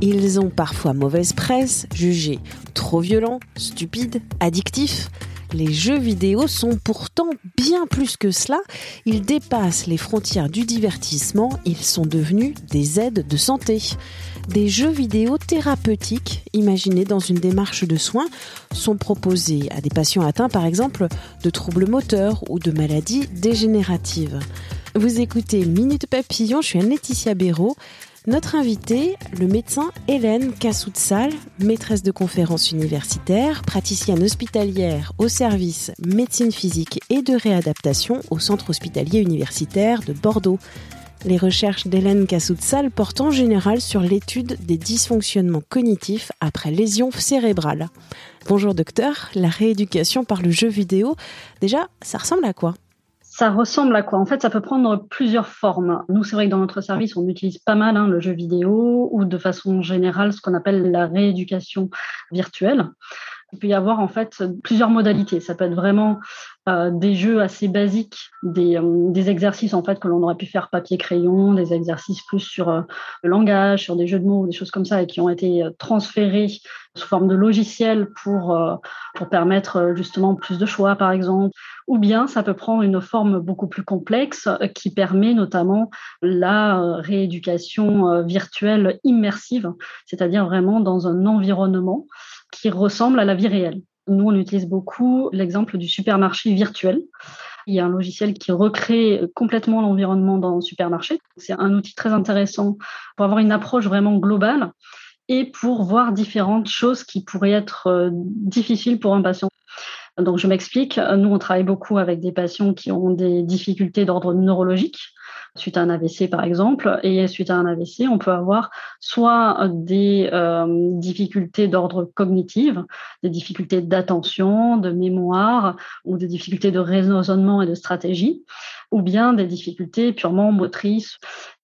Ils ont parfois mauvaise presse, jugés trop violents, stupides, addictifs. Les jeux vidéo sont pourtant bien plus que cela. Ils dépassent les frontières du divertissement. Ils sont devenus des aides de santé. Des jeux vidéo thérapeutiques, imaginés dans une démarche de soins, sont proposés à des patients atteints par exemple de troubles moteurs ou de maladies dégénératives. Vous écoutez Minute Papillon, je suis Anne-Laetitia Béraud. Notre invitée, le médecin Hélène Kassoutsal, maîtresse de conférences universitaires, praticienne hospitalière au service médecine physique et de réadaptation au centre hospitalier universitaire de Bordeaux. Les recherches d'Hélène Kassoutsal portent en général sur l'étude des dysfonctionnements cognitifs après lésion cérébrale. Bonjour docteur, la rééducation par le jeu vidéo, déjà, ça ressemble à quoi? Ça ressemble à quoi? En fait, ça peut prendre plusieurs formes. Nous, c'est vrai que dans notre service, on utilise pas mal hein, le jeu vidéo ou de façon générale ce qu'on appelle la rééducation virtuelle. Il peut y avoir en fait plusieurs modalités. Ça peut être vraiment euh, des jeux assez basiques, des, euh, des, exercices en fait que l'on aurait pu faire papier-crayon, des exercices plus sur euh, le langage, sur des jeux de mots, des choses comme ça, et qui ont été transférés sous forme de logiciel pour, pour permettre justement plus de choix, par exemple. Ou bien ça peut prendre une forme beaucoup plus complexe qui permet notamment la rééducation virtuelle immersive, c'est-à-dire vraiment dans un environnement qui ressemble à la vie réelle. Nous, on utilise beaucoup l'exemple du supermarché virtuel. Il y a un logiciel qui recrée complètement l'environnement dans le supermarché. C'est un outil très intéressant pour avoir une approche vraiment globale et pour voir différentes choses qui pourraient être euh, difficiles pour un patient. Donc, je m'explique. Nous, on travaille beaucoup avec des patients qui ont des difficultés d'ordre neurologique suite à un AVC par exemple. Et suite à un AVC, on peut avoir soit des euh, difficultés d'ordre cognitif, des difficultés d'attention, de mémoire ou des difficultés de raisonnement et de stratégie, ou bien des difficultés purement motrices.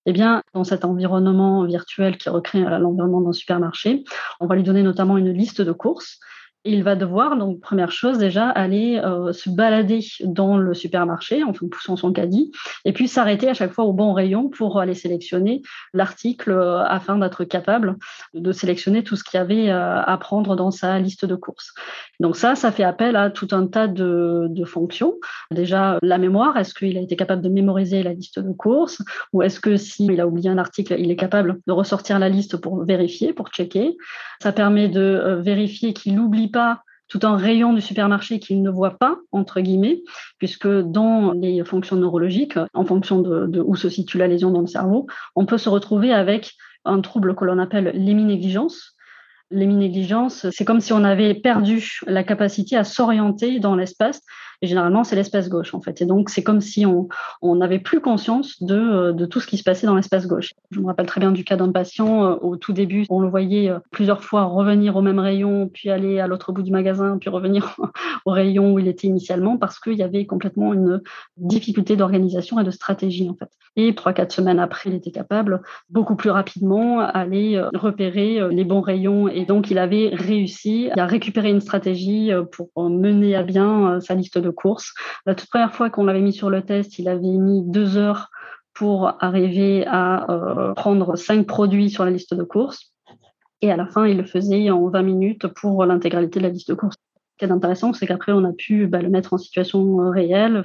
Eh bien, dans cet environnement virtuel qui recrée l'environnement d'un supermarché, on va lui donner notamment une liste de courses il va devoir, donc première chose déjà, aller euh, se balader dans le supermarché en poussant son caddie, et puis s'arrêter à chaque fois au bon rayon pour aller sélectionner l'article euh, afin d'être capable de sélectionner tout ce qu'il y avait euh, à prendre dans sa liste de courses. Donc ça, ça fait appel à tout un tas de, fonctions. Déjà, la mémoire, est-ce qu'il a été capable de mémoriser la liste de courses, ou est-ce que s'il a oublié un article, il est capable de ressortir la liste pour vérifier, pour checker? Ça permet de vérifier qu'il n'oublie tout un rayon du supermarché qu'il ne voit pas, entre guillemets, puisque dans les fonctions neurologiques, en fonction de, où se situe la lésion dans le cerveau, on peut se retrouver avec un trouble que l'on appelle l'héminégligence. L'héminégligence, c'est comme si on avait perdu la capacité à s'orienter dans l'espace et généralement, c'est l'espace gauche, en fait. Et donc, c'est comme si on n'avait plus conscience de, euh, de, tout ce qui se passait dans l'espace gauche. Je me rappelle très bien du cas d'un patient. Euh, au tout début, on le voyait euh, plusieurs fois revenir au même rayon, puis aller à l'autre bout du magasin, puis revenir au rayon où il était initialement, parce qu'il y avait complètement une difficulté d'organisation et de stratégie, en fait. Et trois, quatre semaines après, il était capable beaucoup plus rapidement aller repérer les bons rayons. Et donc, il avait réussi à récupérer une stratégie pour mener à bien sa liste course. La toute première fois qu'on l'avait mis sur le test, il avait mis deux heures pour arriver à euh, prendre cinq produits sur la liste de courses. Et à la fin, il le faisait en 20 minutes pour l'intégralité de la liste de courses. Ce qui est intéressant, c'est qu'après, on a pu bah, le mettre en situation euh, réelle,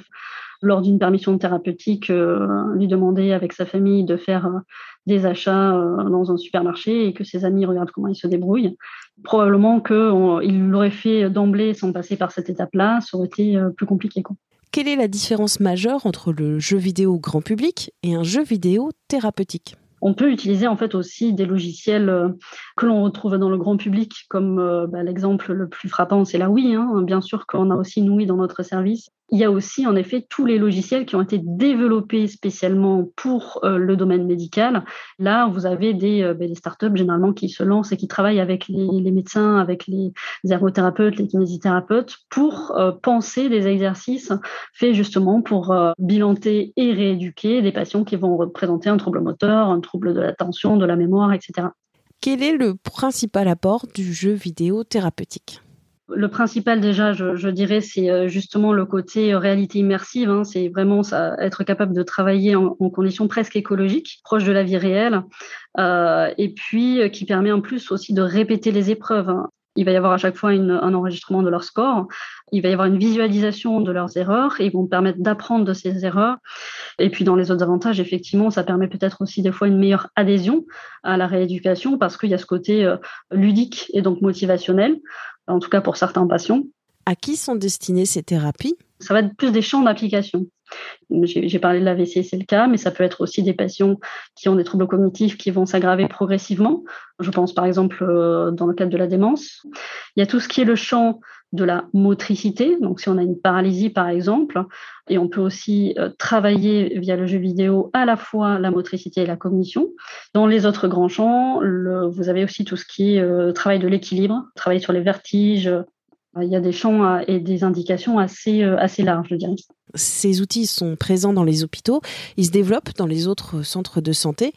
lors d'une permission thérapeutique, euh, lui demander avec sa famille de faire euh, des achats euh, dans un supermarché et que ses amis regardent comment il se débrouille. Probablement qu'il l'aurait fait d'emblée sans passer par cette étape-là, ça aurait été plus compliqué. Quelle est la différence majeure entre le jeu vidéo grand public et un jeu vidéo thérapeutique? On peut utiliser en fait aussi des logiciels que l'on retrouve dans le grand public, comme bah, l'exemple le plus frappant, c'est la Wii. Hein. Bien sûr qu'on a aussi une Wii dans notre service Il y a aussi en effet tous les logiciels qui ont été développés spécialement pour euh, le domaine médical. Là, vous avez des, euh, ben, des, startups généralement qui se lancent et qui travaillent avec les, médecins, avec les, ergothérapeutes, les kinésithérapeutes pour euh, penser des exercices faits justement pour bilanter et rééduquer des patients qui vont représenter un trouble moteur, un trouble de l'attention, de la mémoire, etc. Quel est le principal apport du jeu vidéo thérapeutique? Le principal déjà, je, dirais, c'est euh, justement le côté euh, réalité immersive. Hein. c'est vraiment être capable de travailler en, conditions presque écologiques, proches de la vie réelle, euh, et puis qui permet en plus aussi de répéter les épreuves. Hein. Il va y avoir à chaque fois un enregistrement de leur score. Il va y avoir une visualisation de leurs erreurs et ils vont permettre d'apprendre de ces erreurs. Et puis dans les autres avantages, effectivement, ça permet peut-être aussi des fois une meilleure adhésion à la rééducation parce qu'il y a ce côté ludique et donc motivationnel en tout cas pour certains patients. À qui sont destinées ces thérapies? Ça va être plus des champs d'application. J'ai parlé de l'AVC, c'est le cas, mais ça peut être aussi des patients qui ont des troubles cognitifs qui vont s'aggraver progressivement. Je pense par exemple euh, dans le cadre de la démence. Il y a tout ce qui est le champ de la motricité. Donc, si on a une paralysie, par exemple, et on peut aussi euh, travailler via le jeu vidéo à la fois la motricité et la cognition. Dans les autres grands champs, vous avez aussi tout ce qui est euh, travail de l'équilibre, travail sur les vertiges. Il y a des champs et des indications assez, euh, assez larges, je dirais. Ces outils sont présents dans les hôpitaux, ils se développent dans les autres centres de santé.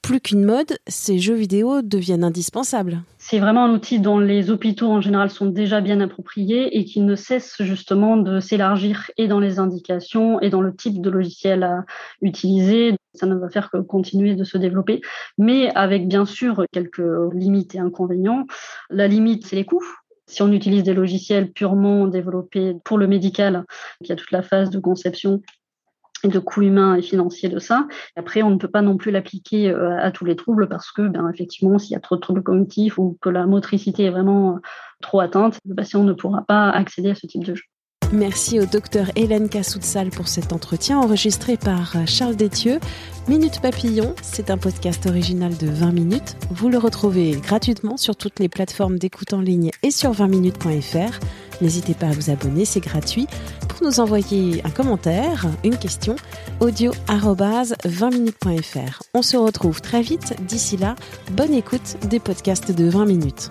Plus qu'une mode, ces jeux vidéo deviennent indispensables. C'est vraiment un outil dont les hôpitaux en général sont déjà bien appropriés et qui ne cesse justement de s'élargir et dans les indications et dans le type de logiciel à utiliser. Ça ne va faire que continuer de se développer, mais avec bien sûr quelques limites et inconvénients. La limite, c'est les coûts si on utilise des logiciels purement développés pour le médical, il y a toute la phase de conception et de coûts humains et financiers de ça. Après, on ne peut pas non plus l'appliquer euh, à tous les troubles parce que, ben, effectivement, s'il y a trop de troubles cognitifs ou que la motricité est vraiment trop atteinte, le patient ne pourra pas accéder à ce type de jeu. Merci au docteur Hélène Cassoutsal pour cet entretien enregistré par Charles Détieux. Minute Papillon, c'est un podcast original de 20 minutes. Vous le retrouvez gratuitement sur toutes les plateformes d'écoute en ligne et sur 20minutes.fr. N'hésitez pas à vous abonner, c'est gratuit. Pour nous envoyer un commentaire, une question, audio 20minutes.fr. On se retrouve très vite. D'ici là, bonne écoute des podcasts de 20 minutes.